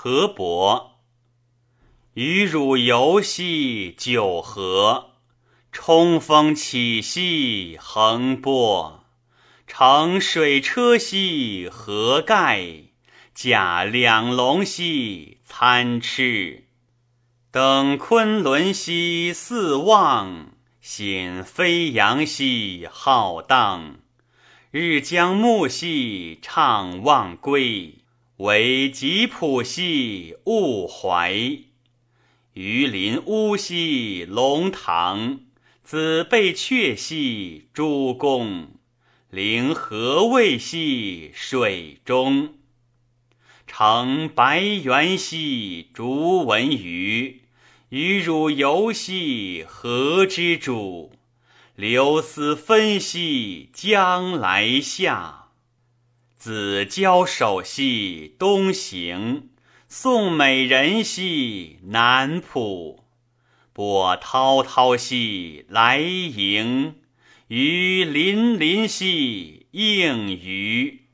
河伯。与汝游兮九河，冲锋起兮横波。乘水车兮何盖，驾两龙兮参差。登昆仑兮四望，显飞扬兮浩荡。日将暮兮怅望归，惟吉普兮勿怀。鱼鳞乌兮龙堂，子被阙兮诸公。灵何谓兮水中？乘白猿兮逐文鱼，与汝游兮何之主？流丝分兮将来下，子交首兮东行。送美人兮南浦，波滔滔兮来迎，鱼鳞鳞兮应鱼。